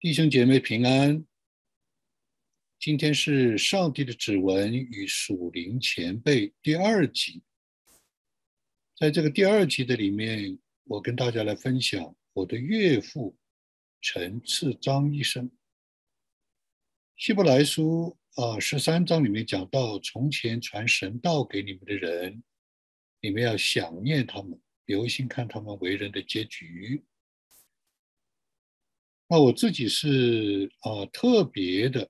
弟兄姐妹平安。今天是上帝的指纹与属灵前辈第二集。在这个第二集的里面，我跟大家来分享我的岳父陈次章医生。希伯来书啊十三章里面讲到，从前传神道给你们的人，你们要想念他们，留心看他们为人的结局。那我自己是啊特别的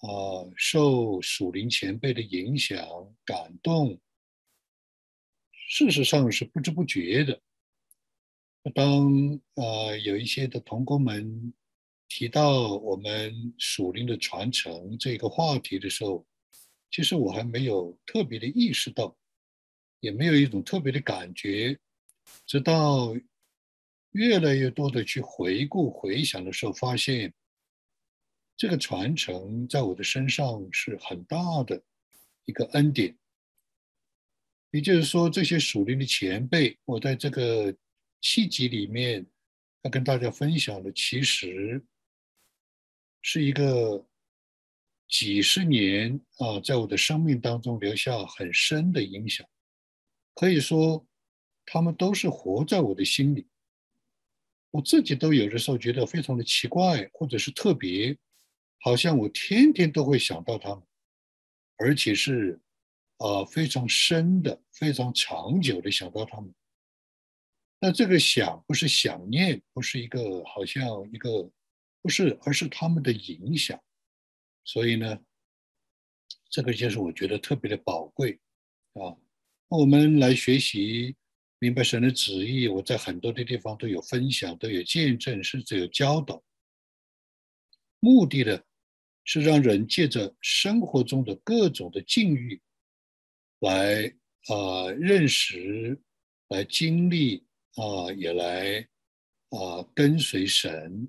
啊受属灵前辈的影响感动，事实上是不知不觉的。当啊有一些的同工们提到我们属灵的传承这个话题的时候，其实我还没有特别的意识到，也没有一种特别的感觉，直到。越来越多的去回顾、回想的时候，发现这个传承在我的身上是很大的一个恩典。也就是说，这些属灵的前辈，我在这个七集里面要跟大家分享的，其实是一个几十年啊，在我的生命当中留下很深的影响。可以说，他们都是活在我的心里。我自己都有的时候觉得非常的奇怪，或者是特别，好像我天天都会想到他们，而且是，呃，非常深的、非常长久的想到他们。那这个想不是想念，不是一个好像一个，不是，而是他们的影响。所以呢，这个就是我觉得特别的宝贵啊。那我们来学习。明白神的旨意，我在很多的地方都有分享，都有见证，甚至有教导。目的呢，是让人借着生活中的各种的境遇，来啊认识，来经历啊，也来啊跟随神。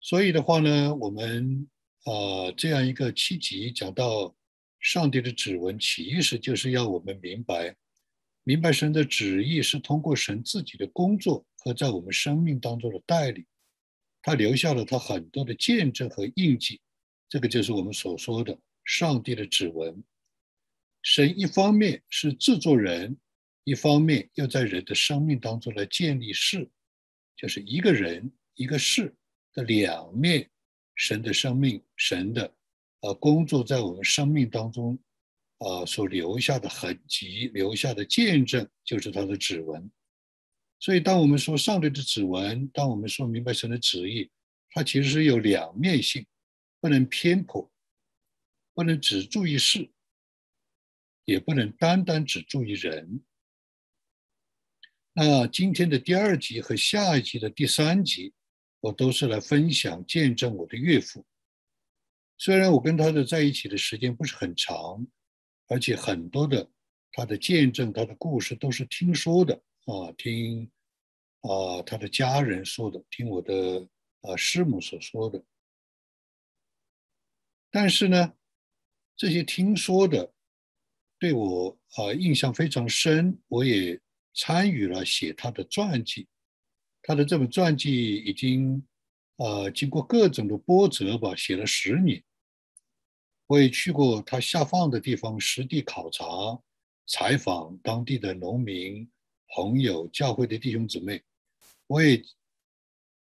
所以的话呢，我们啊这样一个七集讲到上帝的指纹，其实就是要我们明白。明白神的旨意是通过神自己的工作和在我们生命当中的带领，他留下了他很多的见证和印记，这个就是我们所说的上帝的指纹。神一方面是制作人，一方面又在人的生命当中来建立事，就是一个人一个事的两面。神的生命，神的呃工作在我们生命当中。啊，所留下的痕迹，留下的见证，就是他的指纹。所以，当我们说上帝的指纹，当我们说明白神的旨意，它其实是有两面性，不能偏颇，不能只注意事，也不能单单只注意人。那今天的第二集和下一集的第三集，我都是来分享见证我的岳父。虽然我跟他的在一起的时间不是很长。而且很多的他的见证、他的故事都是听说的啊，听啊他的家人说的，听我的啊师母所说的。但是呢，这些听说的对我啊印象非常深，我也参与了写他的传记。他的这本传记已经啊经过各种的波折吧，写了十年。我也去过他下放的地方，实地考察、采访当地的农民、朋友、教会的弟兄姊妹。我也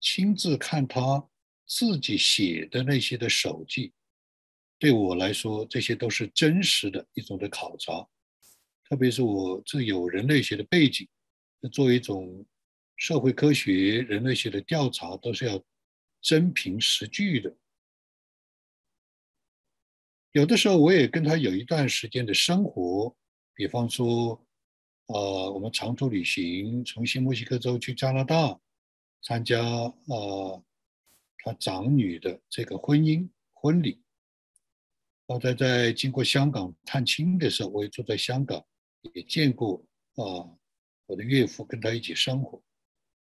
亲自看他自己写的那些的手记，对我来说，这些都是真实的一种的考察。特别是我这有人类学的背景，作为一种社会科学、人类学的调查，都是要真凭实据的。有的时候我也跟他有一段时间的生活，比方说，呃，我们长途旅行，从新墨西哥州去加拿大，参加呃他长女的这个婚姻婚礼。后在在经过香港探亲的时候，我也住在香港，也见过啊我的岳父跟他一起生活。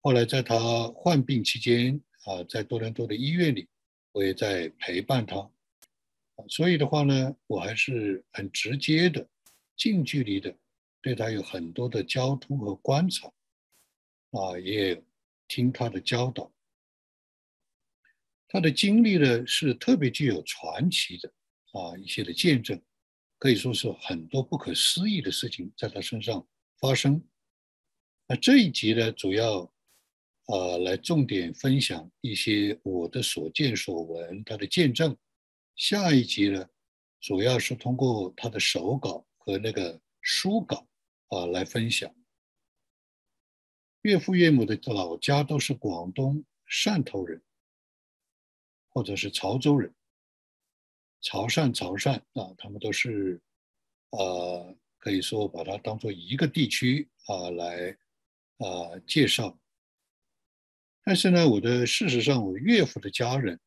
后来在他患病期间啊，在多伦多的医院里，我也在陪伴他。所以的话呢，我还是很直接的、近距离的对他有很多的交通和观察，啊，也听他的教导。他的经历呢是特别具有传奇的啊一些的见证，可以说是很多不可思议的事情在他身上发生。那这一集呢，主要呃来重点分享一些我的所见所闻，他的见证。下一集呢，主要是通过他的手稿和那个书稿啊来分享。岳父岳母的老家都是广东汕头人，或者是潮州人，潮汕潮汕啊，他们都是，呃，可以说把它当做一个地区啊来啊介绍。但是呢，我的事实上，我岳父的家人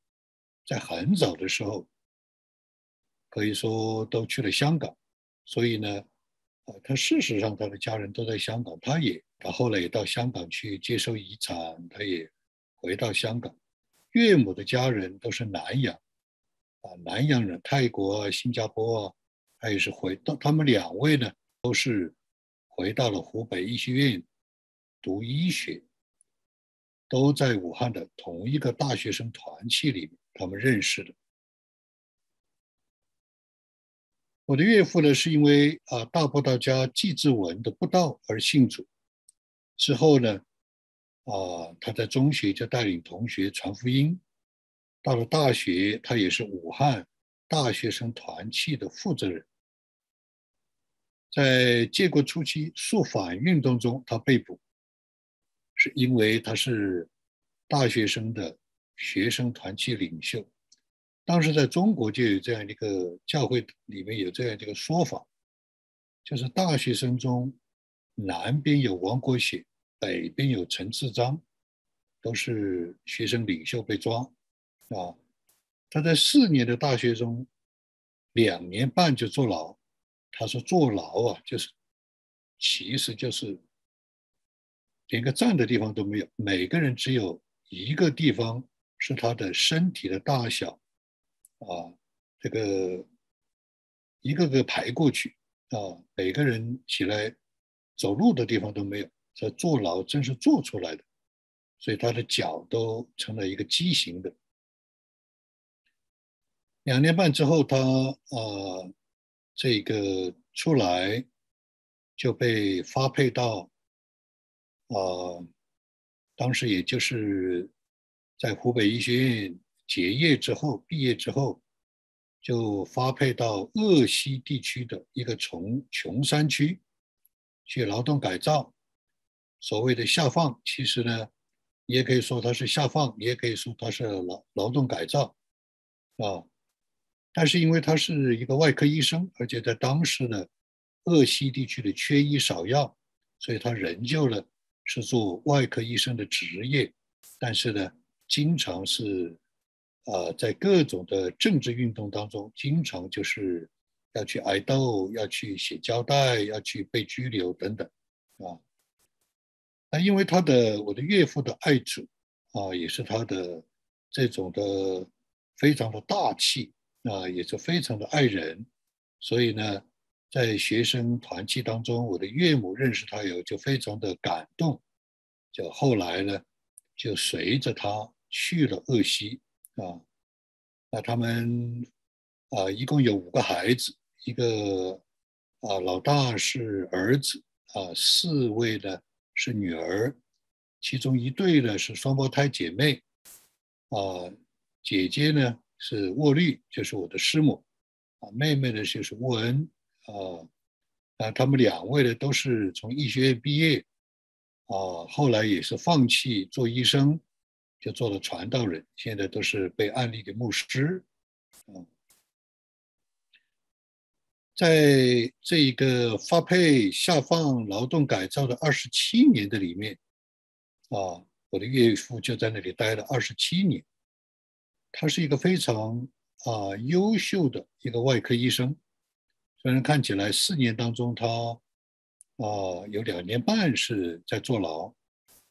在很早的时候，可以说都去了香港，所以呢。啊，他事实上他的家人都在香港，他也他后来也到香港去接受遗产，他也回到香港。岳母的家人都是南洋，啊，南洋人，泰国啊、新加坡啊，他也是回到，他们两位呢都是回到了湖北医学院读医学，都在武汉的同一个大学生团契里面，他们认识的。我的岳父呢，是因为啊大伯道家季志文的布道而信主，之后呢，啊他在中学就带领同学传福音，到了大学，他也是武汉大学生团契的负责人。在建国初期肃反运动中，他被捕，是因为他是大学生的学生团契领袖。当时在中国就有这样一个教会里面有这样一个说法，就是大学生中南边有王国显，北边有陈次章，都是学生领袖被抓，啊，他在四年的大学中两年半就坐牢。他说坐牢啊，就是其实就是连个站的地方都没有，每个人只有一个地方是他的身体的大小。啊，这个一个个排过去啊，每个人起来走路的地方都没有，这坐牢真是坐出来的，所以他的脚都成了一个畸形的。两年半之后，他啊，这个出来就被发配到啊，当时也就是在湖北医学院。结业之后，毕业之后，就发配到鄂西地区的一个穷穷山区去劳动改造。所谓的下放，其实呢，也可以说他是下放，也可以说他是劳劳动改造，啊。但是因为他是一个外科医生，而且在当时呢鄂西地区的缺医少药，所以他仍旧呢是做外科医生的职业，但是呢，经常是。啊，在各种的政治运动当中，经常就是要去挨斗，要去写交代，要去被拘留等等，啊，那因为他的我的岳父的爱主啊，也是他的这种的非常的大气啊，也是非常的爱人，所以呢，在学生团契当中，我的岳母认识他以后就非常的感动，就后来呢，就随着他去了鄂西。啊，那他们啊，一共有五个孩子，一个啊，老大是儿子啊，四位呢是女儿，其中一对呢是双胞胎姐妹啊，姐姐呢是沃绿，就是我的师母啊，妹妹呢就是沃恩啊，啊，他们两位呢都是从医学院毕业啊，后来也是放弃做医生。就做了传道人，现在都是被安利的牧师，啊，在这一个发配下放劳动改造的二十七年的里面，啊，我的岳父就在那里待了二十七年，他是一个非常啊优秀的一个外科医生，虽然看起来四年当中他啊有两年半是在坐牢，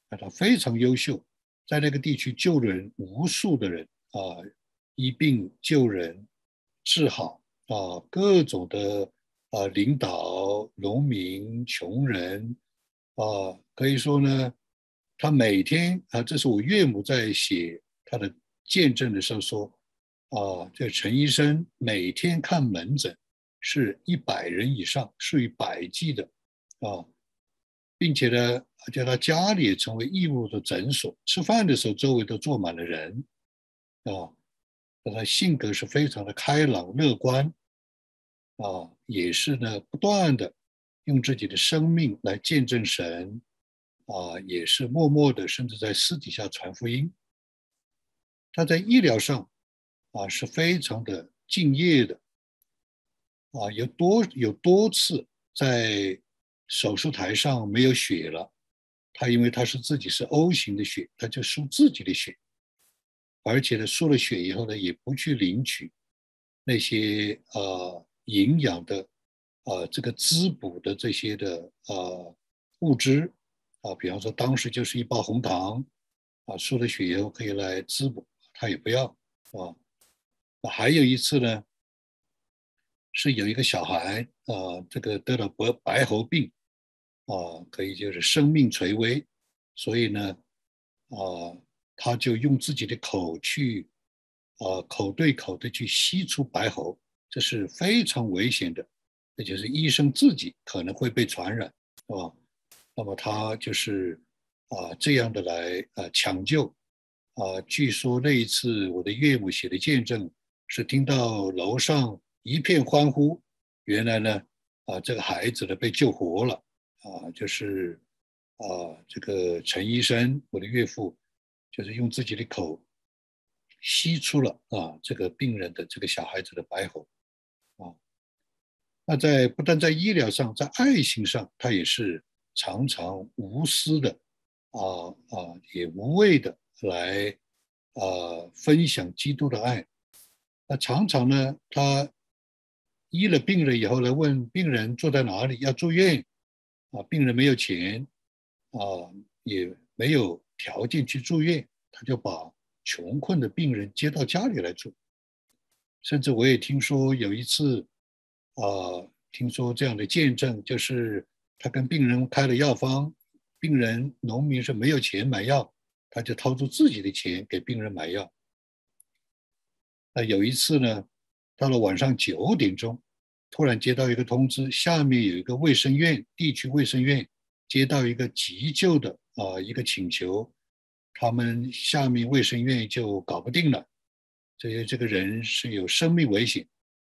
但他非常优秀。在那个地区救人无数的人啊，医病救人，治好啊各种的啊领导农民穷人啊，可以说呢，他每天啊，这是我岳母在写他的见证的时候说，啊，这陈医生每天看门诊是一百人以上，属于百计的，啊，并且呢，叫他家里成为义务的诊所，吃饭的时候周围都坐满了人，啊，他性格是非常的开朗乐观，啊，也是呢不断的用自己的生命来见证神。啊，也是默默的，甚至在私底下传福音。他在医疗上啊是非常的敬业的，啊，有多有多次在手术台上没有血了，他因为他是自己是 O 型的血，他就输自己的血，而且呢，输了血以后呢，也不去领取那些呃营养的呃这个滋补的这些的呃物质。啊，比方说当时就是一包红糖，啊，输了血以后可以来滋补，他也不要，啊，还有一次呢，是有一个小孩，啊，这个得了白白喉病，啊，可以就是生命垂危，所以呢，啊，他就用自己的口去，啊，口对口的去吸出白喉，这是非常危险的，那就是医生自己可能会被传染，是吧？那么他就是啊这样的来啊抢救。啊，据说那一次我的岳母写的见证是听到楼上一片欢呼，原来呢啊这个孩子呢被救活了啊，就是啊这个陈医生我的岳父就是用自己的口吸出了啊这个病人的这个小孩子的白喉啊，那在不但在医疗上，在爱心上他也是。常常无私的，啊啊，也无畏的来，啊，分享基督的爱。那常常呢，他医了病人以后来问病人住在哪里，要住院，啊，病人没有钱，啊，也没有条件去住院，他就把穷困的病人接到家里来住。甚至我也听说有一次，啊，听说这样的见证就是。他跟病人开了药方，病人农民是没有钱买药，他就掏出自己的钱给病人买药。那有一次呢，到了晚上九点钟，突然接到一个通知，下面有一个卫生院地区卫生院接到一个急救的啊一个请求，他们下面卫生院就搞不定了，这些这个人是有生命危险。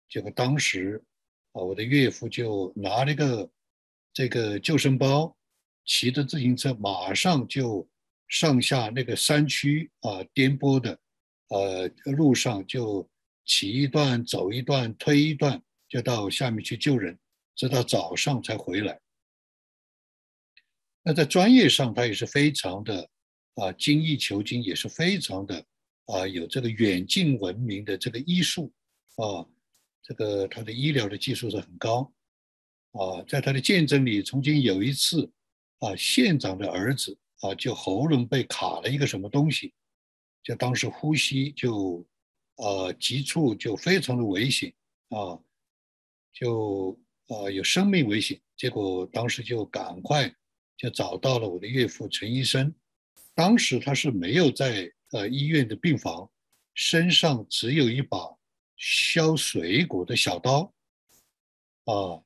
结果当时啊，我的岳父就拿了个。这个救生包，骑着自行车，马上就上下那个山区啊，颠簸的，呃，路上就骑一段，走一段，推一段，就到下面去救人，直到早上才回来。那在专业上，他也是非常的啊，精益求精，也是非常的啊，有这个远近闻名的这个医术啊，这个他的医疗的技术是很高。啊，在他的见证里，曾经有一次，啊，县长的儿子啊，就喉咙被卡了一个什么东西，就当时呼吸就，呃，急促，就非常的危险啊，就啊有生命危险。结果当时就赶快就找到了我的岳父陈医生，当时他是没有在呃医院的病房，身上只有一把削水果的小刀，啊。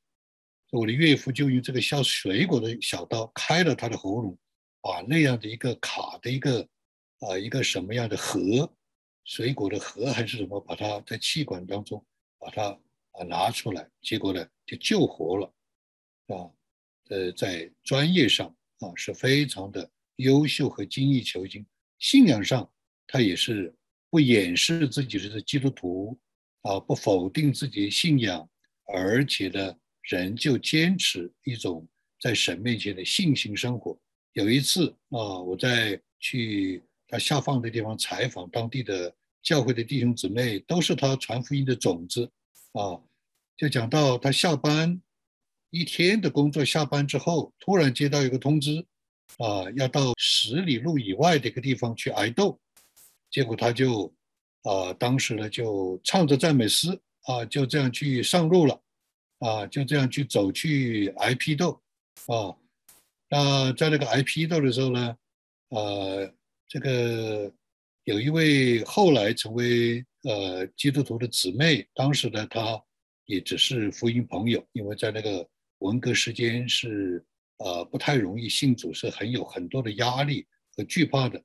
我的岳父就用这个削水果的小刀开了他的喉咙，把那样的一个卡的一个啊一个什么样的核，水果的核还是什么，把它在气管当中把它啊拿出来，结果呢就救活了，啊，呃，在专业上啊是非常的优秀和精益求精，信仰上他也是不掩饰自己是基督徒啊，不否定自己的信仰，而且呢。仍就坚持一种在神面前的信心生活。有一次啊，我在去他下放的地方采访当地的教会的弟兄姊妹，都是他传福音的种子啊。就讲到他下班一天的工作，下班之后突然接到一个通知啊，要到十里路以外的一个地方去挨斗，结果他就啊，当时呢就唱着赞美诗啊，就这样去上路了。啊，就这样去走去挨批斗，啊，那在那个挨批斗的时候呢，呃，这个有一位后来成为呃基督徒的姊妹，当时呢，她也只是福音朋友，因为在那个文革时间是呃不太容易信主，是很有很多的压力和惧怕的。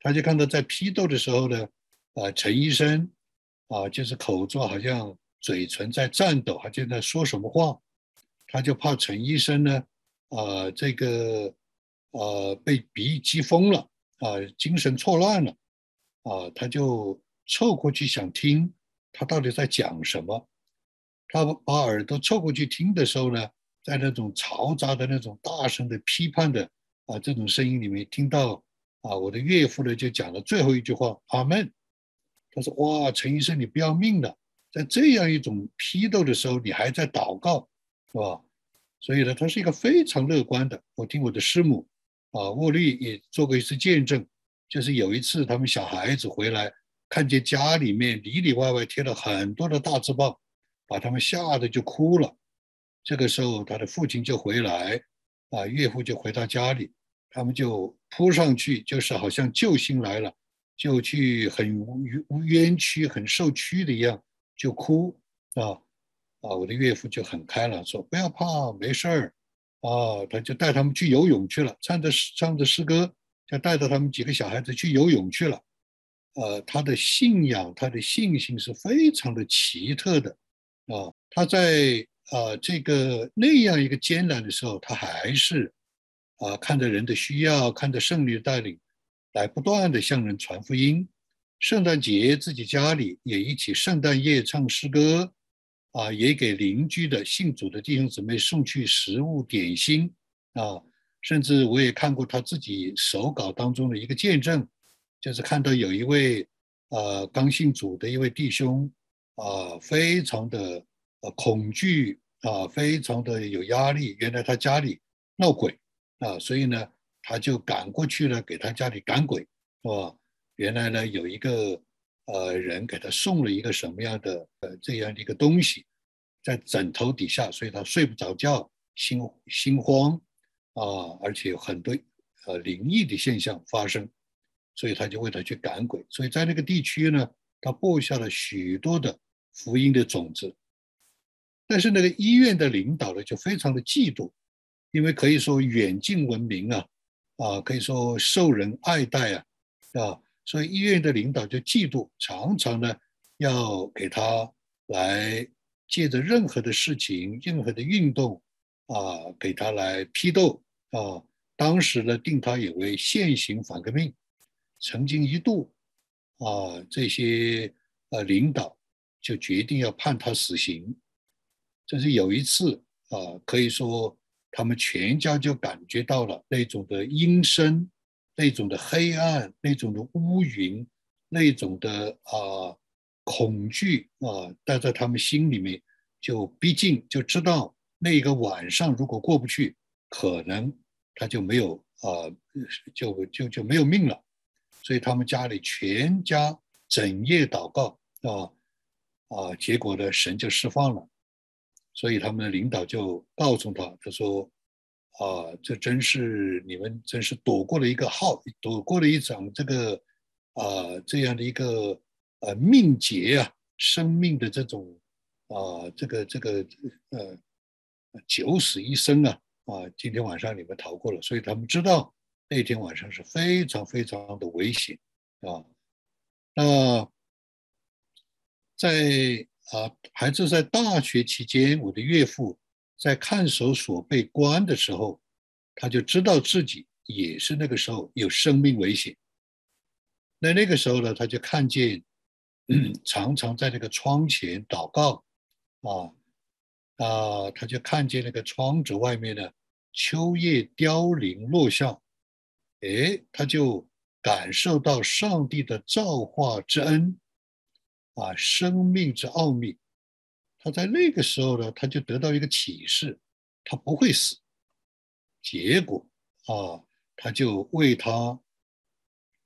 他就看到在批斗的时候呢，啊，陈医生啊，就是口中好像嘴唇在颤抖，他就在说什么话，他就怕陈医生呢，啊，这个呃被鼻击疯了啊，精神错乱了。啊，他就凑过去想听他到底在讲什么。他把耳朵凑过去听的时候呢，在那种嘈杂的那种大声的批判的啊这种声音里面，听到啊我的岳父呢就讲了最后一句话：“阿门。”他说：“哇，陈医生，你不要命了！在这样一种批斗的时候，你还在祷告，是吧？”所以呢，他是一个非常乐观的。我听我的师母啊沃利也做过一次见证。就是有一次，他们小孩子回来，看见家里面里里外外贴了很多的大字报，把他们吓得就哭了。这个时候，他的父亲就回来，啊，岳父就回到家里，他们就扑上去，就是好像救星来了，就去很冤冤屈、很受屈的一样，就哭啊啊！我的岳父就很开朗，说不要怕，没事儿啊。他就带他们去游泳去了，唱着唱着诗歌。就带着他们几个小孩子去游泳去了，呃，他的信仰，他的信心是非常的奇特的，啊，他在啊这个那样一个艰难的时候，他还是啊看着人的需要，看着圣女的带领，来不断的向人传福音。圣诞节自己家里也一起圣诞夜唱诗歌，啊，也给邻居的信主的弟兄姊妹送去食物点心，啊。甚至我也看过他自己手稿当中的一个见证，就是看到有一位呃刚信主的一位弟兄啊，非常的呃恐惧啊，非常的有压力。原来他家里闹鬼啊，所以呢他就赶过去了，给他家里赶鬼，是吧？原来呢有一个呃人给他送了一个什么样的呃这样的一个东西，在枕头底下，所以他睡不着觉，心心慌。啊，而且有很多呃灵异的现象发生，所以他就为他去赶鬼。所以在那个地区呢，他播下了许多的福音的种子。但是那个医院的领导呢，就非常的嫉妒，因为可以说远近闻名啊，啊，可以说受人爱戴啊，啊，所以医院的领导就嫉妒，常常呢要给他来借着任何的事情、任何的运动啊，给他来批斗。啊，当时呢，定他也为现行反革命，曾经一度，啊，这些呃领导就决定要判他死刑。这是有一次啊，可以说他们全家就感觉到了那种的阴森、那种的黑暗、那种的乌云、那种的啊恐惧啊，带在他们心里面，就逼近，就知道那个晚上如果过不去，可能。他就没有啊，就就就没有命了，所以他们家里全家整夜祷告啊啊，结果呢，神就释放了，所以他们的领导就告诉他，他说啊，这真是你们真是躲过了一个号，躲过了一场这个啊这样的一个呃命劫啊，生命的这种啊这个这个呃九死一生啊。啊，今天晚上你们逃过了，所以他们知道那天晚上是非常非常的危险啊。那在啊，孩子在大学期间，我的岳父在看守所被关的时候，他就知道自己也是那个时候有生命危险。那那个时候呢，他就看见 常常在那个窗前祷告啊。啊，他就看见那个窗子外面的秋叶凋零落下，哎，他就感受到上帝的造化之恩，啊，生命之奥秘。他在那个时候呢，他就得到一个启示，他不会死。结果啊，他就为他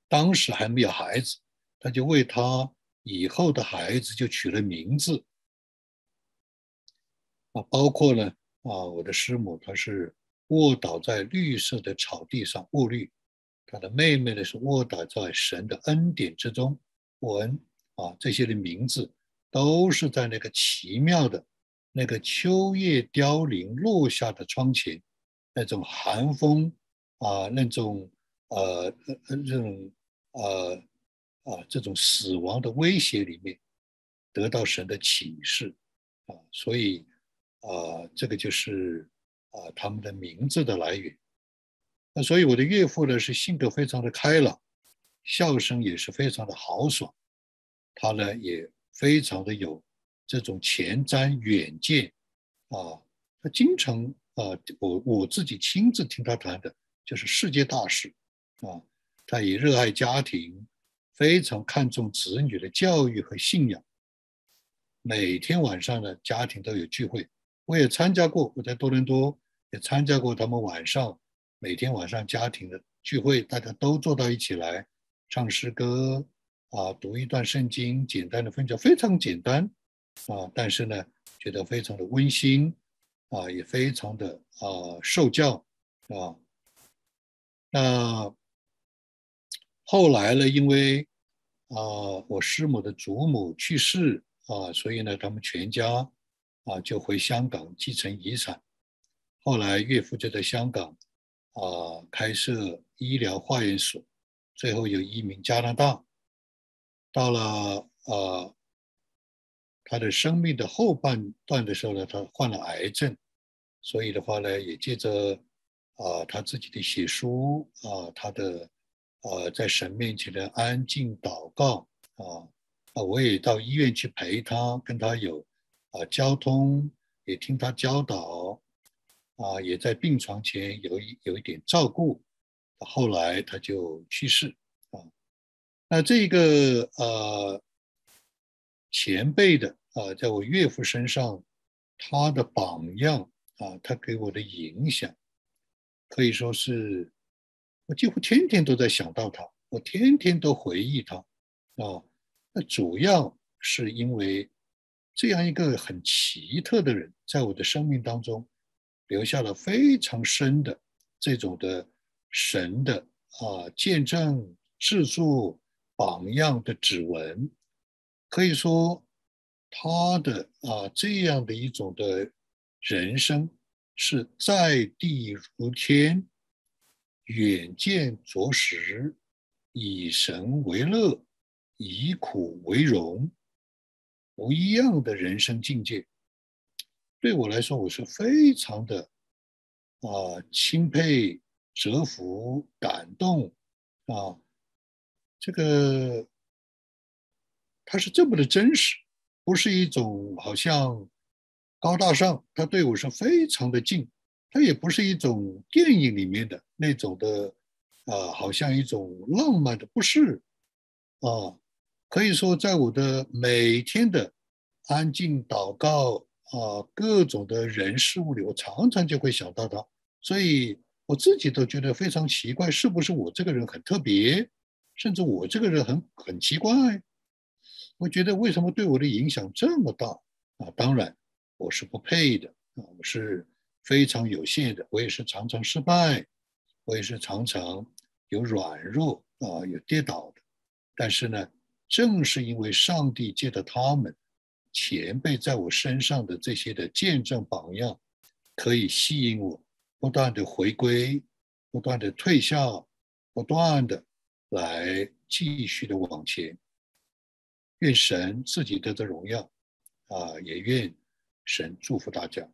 当时还没有孩子，他就为他以后的孩子就取了名字。啊，包括呢，啊，我的师母她是卧倒在绿色的草地上，卧绿，他的妹妹呢是卧倒在神的恩典之中，沃恩啊，这些的名字都是在那个奇妙的那个秋叶凋零落下的窗前，那种寒风啊，那种呃呃这种呃啊这种死亡的威胁里面，得到神的启示啊，所以啊，这个就是啊他们的名字的来源。所以我的岳父呢是性格非常的开朗，笑声也是非常的豪爽，他呢也非常的有这种前瞻远见啊，他经常啊，我我自己亲自听他谈的就是世界大事啊，他也热爱家庭，非常看重子女的教育和信仰，每天晚上呢家庭都有聚会，我也参加过，我在多伦多也参加过他们晚上。每天晚上家庭的聚会，大家都坐到一起来唱诗歌啊，读一段圣经，简单的分享，非常简单啊，但是呢，觉得非常的温馨啊，也非常的啊受教啊。那后来呢，因为啊我师母的祖母去世啊，所以呢，他们全家啊就回香港继承遗产。后来岳父就在香港。啊，开设医疗化验所，最后又移民加拿大。到了呃他的生命的后半段的时候呢，他患了癌症，所以的话呢，也借着啊他自己的写书啊，他的呃在神面前的安静祷告啊啊，我也到医院去陪他，跟他有啊交通，也听他教导。啊，也在病床前有一有一点照顾，后来他就去世啊。那这个呃前辈的啊，在我岳父身上，他的榜样啊，他给我的影响，可以说是，我几乎天天都在想到他，我天天都回忆他啊。那主要是因为这样一个很奇特的人，在我的生命当中。留下了非常深的这种的神的啊见证、制作榜样的指纹，可以说他的啊这样的一种的人生是在地如天，远见卓识，以神为乐，以苦为荣，不一样的人生境界。对我来说，我是非常的啊钦佩、折服、感动啊，这个他是这么的真实，不是一种好像高大上，他对我是非常的近，他也不是一种电影里面的那种的啊，好像一种浪漫的，不是啊，可以说在我的每天的安静祷告。啊，各种的人事物里，我常常就会想到他，所以我自己都觉得非常奇怪，是不是我这个人很特别，甚至我这个人很很奇怪？我觉得为什么对我的影响这么大啊？当然，我是不配的啊，我是非常有限的，我也是常常失败，我也是常常有软弱啊，有跌倒的。但是呢，正是因为上帝借着他们。前辈在我身上的这些的见证榜样，可以吸引我不断的回归，不断的退下，不断的来继续的往前。愿神自己得着荣耀，啊，也愿神祝福大家。